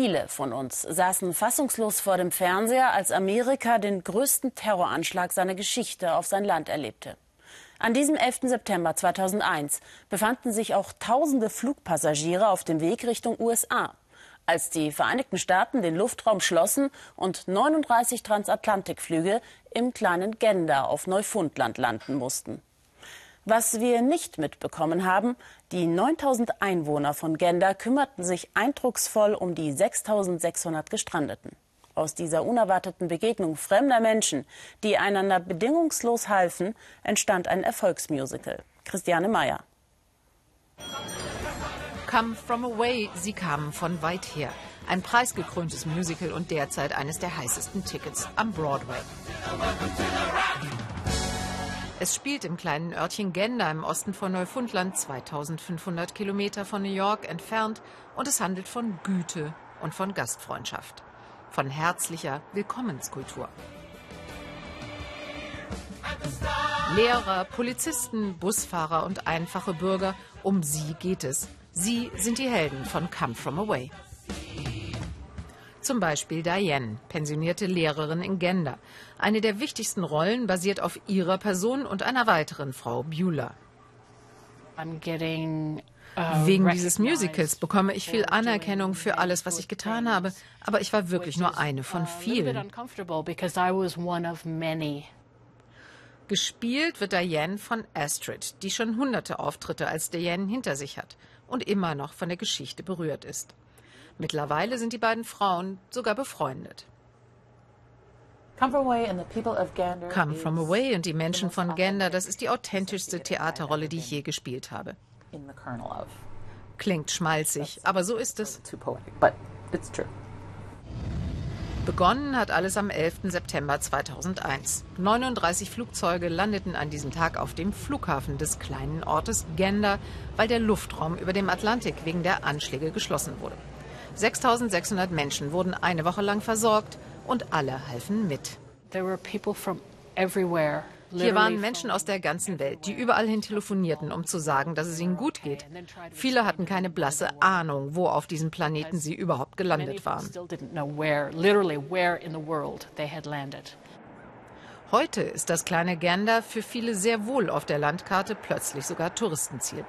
Viele von uns saßen fassungslos vor dem Fernseher, als Amerika den größten Terroranschlag seiner Geschichte auf sein Land erlebte. An diesem 11. September 2001 befanden sich auch tausende Flugpassagiere auf dem Weg Richtung USA. Als die Vereinigten Staaten den Luftraum schlossen und 39 Transatlantikflüge im kleinen Gander auf Neufundland landen mussten. Was wir nicht mitbekommen haben, die 9000 Einwohner von Gender kümmerten sich eindrucksvoll um die 6600 Gestrandeten. Aus dieser unerwarteten Begegnung fremder Menschen, die einander bedingungslos halfen, entstand ein Erfolgsmusical. Christiane Meyer. Come from away, sie kamen von weit her. Ein preisgekröntes Musical und derzeit eines der heißesten Tickets am Broadway. Es spielt im kleinen Örtchen Gender im Osten von Neufundland, 2500 Kilometer von New York entfernt, und es handelt von Güte und von Gastfreundschaft, von herzlicher Willkommenskultur. Lehrer, Polizisten, Busfahrer und einfache Bürger, um sie geht es. Sie sind die Helden von Come From Away. Zum Beispiel Diane, pensionierte Lehrerin in Gender. Eine der wichtigsten Rollen basiert auf ihrer Person und einer weiteren Frau, Beulah. Uh, Wegen dieses Musicals bekomme ich viel Anerkennung für alles, was ich getan habe, aber ich war wirklich nur eine von vielen. Gespielt wird Diane von Astrid, die schon hunderte Auftritte als Diane hinter sich hat und immer noch von der Geschichte berührt ist. Mittlerweile sind die beiden Frauen sogar befreundet. Come From Away und die Menschen von Gander, das ist die authentischste Theaterrolle, die ich je gespielt habe. Klingt schmalzig, aber so ist es. Begonnen hat alles am 11. September 2001. 39 Flugzeuge landeten an diesem Tag auf dem Flughafen des kleinen Ortes Gander, weil der Luftraum über dem Atlantik wegen der Anschläge geschlossen wurde. 6600 Menschen wurden eine Woche lang versorgt und alle halfen mit. Hier waren Menschen aus der ganzen Welt, die überall hin telefonierten, um zu sagen, dass es ihnen gut geht. Viele hatten keine blasse Ahnung, wo auf diesem Planeten sie überhaupt gelandet waren. Heute ist das kleine Gander für viele sehr wohl auf der Landkarte plötzlich sogar Touristenziel.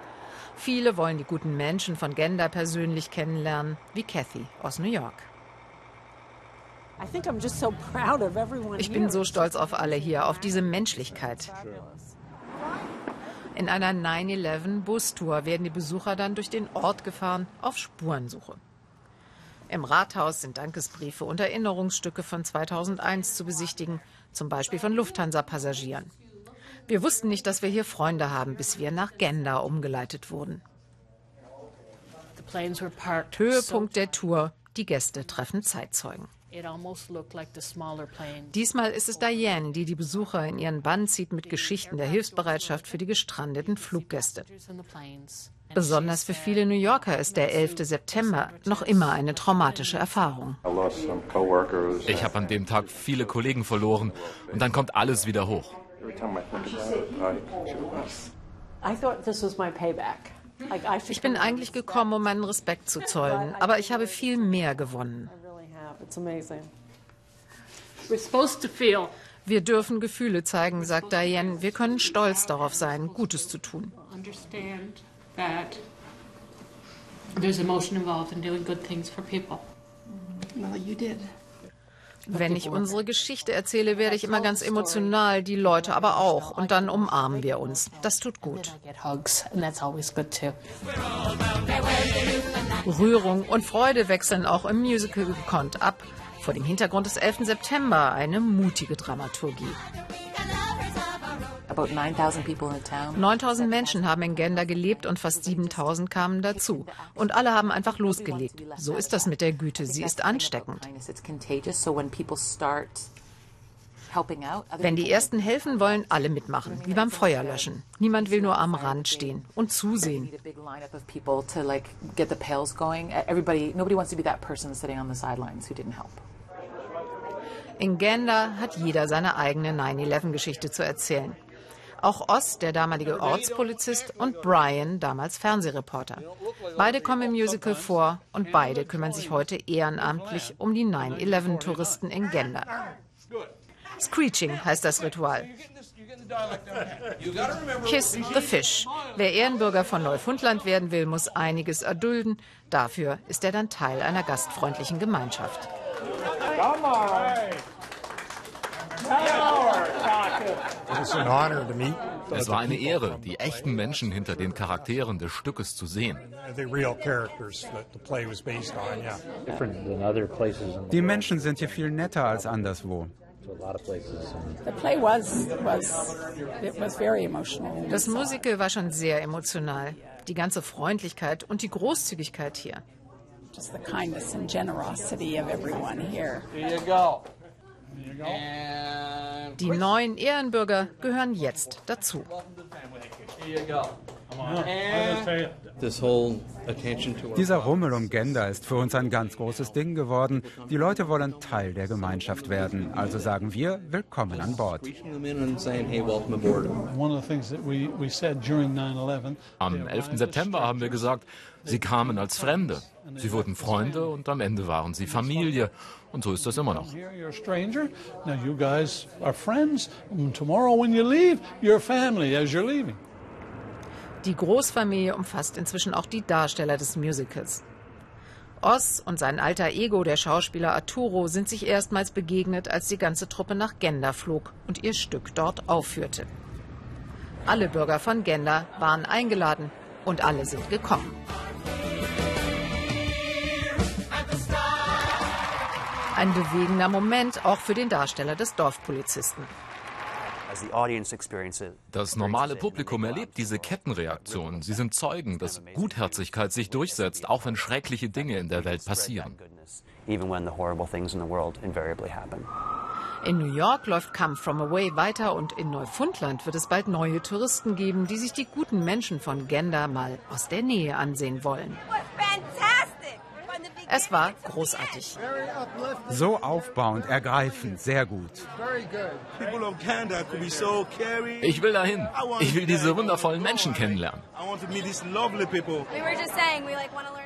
Viele wollen die guten Menschen von Gender persönlich kennenlernen, wie Kathy aus New York. Ich bin so stolz auf alle hier, auf diese Menschlichkeit. In einer 9-11-Bustour werden die Besucher dann durch den Ort gefahren auf Spurensuche. Im Rathaus sind Dankesbriefe und Erinnerungsstücke von 2001 zu besichtigen, zum Beispiel von Lufthansa-Passagieren. Wir wussten nicht, dass wir hier Freunde haben, bis wir nach Genda umgeleitet wurden. Höhepunkt der Tour. Die Gäste treffen Zeitzeugen. Diesmal ist es Diane, die die Besucher in ihren Bann zieht mit Geschichten der Hilfsbereitschaft für die gestrandeten Fluggäste. Besonders für viele New Yorker ist der 11. September noch immer eine traumatische Erfahrung. Ich habe an dem Tag viele Kollegen verloren und dann kommt alles wieder hoch. Ich bin eigentlich gekommen, um meinen Respekt zu zollen, aber ich habe viel mehr gewonnen. Wir dürfen Gefühle zeigen, sagt Diane. Wir können stolz darauf sein, Gutes zu tun. There's emotion involved in doing good things for people. Well, you did. Wenn ich unsere Geschichte erzähle, werde ich immer ganz emotional, die Leute aber auch. Und dann umarmen wir uns. Das tut gut. Rührung und Freude wechseln auch im Musical gekonnt ab. Vor dem Hintergrund des 11. September eine mutige Dramaturgie. 9000 Menschen haben in Gender gelebt und fast 7000 kamen dazu. Und alle haben einfach losgelegt. So ist das mit der Güte. Sie ist ansteckend. Wenn die Ersten helfen, wollen alle mitmachen, wie beim Feuerlöschen. Niemand will nur am Rand stehen und zusehen. In Gander hat jeder seine eigene 9-11-Geschichte zu erzählen. Auch Oz, der damalige Ortspolizist, und Brian, damals Fernsehreporter. Beide kommen im Musical vor und beide kümmern sich heute ehrenamtlich um die 9-11-Touristen in Gender. Screeching heißt das Ritual. Kiss the Fish. Wer Ehrenbürger von Neufundland werden will, muss einiges erdulden. Dafür ist er dann Teil einer gastfreundlichen Gemeinschaft. Es war eine Ehre, die echten Menschen hinter den Charakteren des Stückes zu sehen. Die Menschen sind hier viel netter als anderswo. Das Musical war schon sehr emotional. Die ganze Freundlichkeit und die Großzügigkeit hier. Just the kindness and generosity of everyone here. Here you go. Die neuen Ehrenbürger gehören jetzt dazu. Dieser Rummel um Gender ist für uns ein ganz großes Ding geworden. Die Leute wollen Teil der Gemeinschaft werden. Also sagen wir, willkommen an Bord. Am 11. September haben wir gesagt, sie kamen als Fremde. Sie wurden Freunde und am Ende waren sie Familie. Und so ist das immer noch. Die Großfamilie umfasst inzwischen auch die Darsteller des Musicals. Oz und sein alter Ego, der Schauspieler Arturo, sind sich erstmals begegnet, als die ganze Truppe nach Genda flog und ihr Stück dort aufführte. Alle Bürger von Genda waren eingeladen und alle sind gekommen. Ein bewegender Moment auch für den Darsteller des Dorfpolizisten. Das normale Publikum erlebt diese Kettenreaktion. Sie sind Zeugen, dass Gutherzigkeit sich durchsetzt, auch wenn schreckliche Dinge in der Welt passieren. In New York läuft Come From Away weiter und in Neufundland wird es bald neue Touristen geben, die sich die guten Menschen von Genda mal aus der Nähe ansehen wollen. Es war großartig. So aufbauend, ergreifend, sehr gut. Ich will dahin. Ich will diese wundervollen Menschen kennenlernen.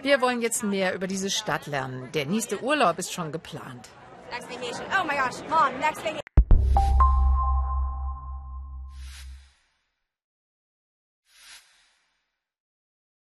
Wir wollen jetzt mehr über diese Stadt lernen. Der nächste Urlaub ist schon geplant. Next vacation. Oh my gosh, Mom, next vacation.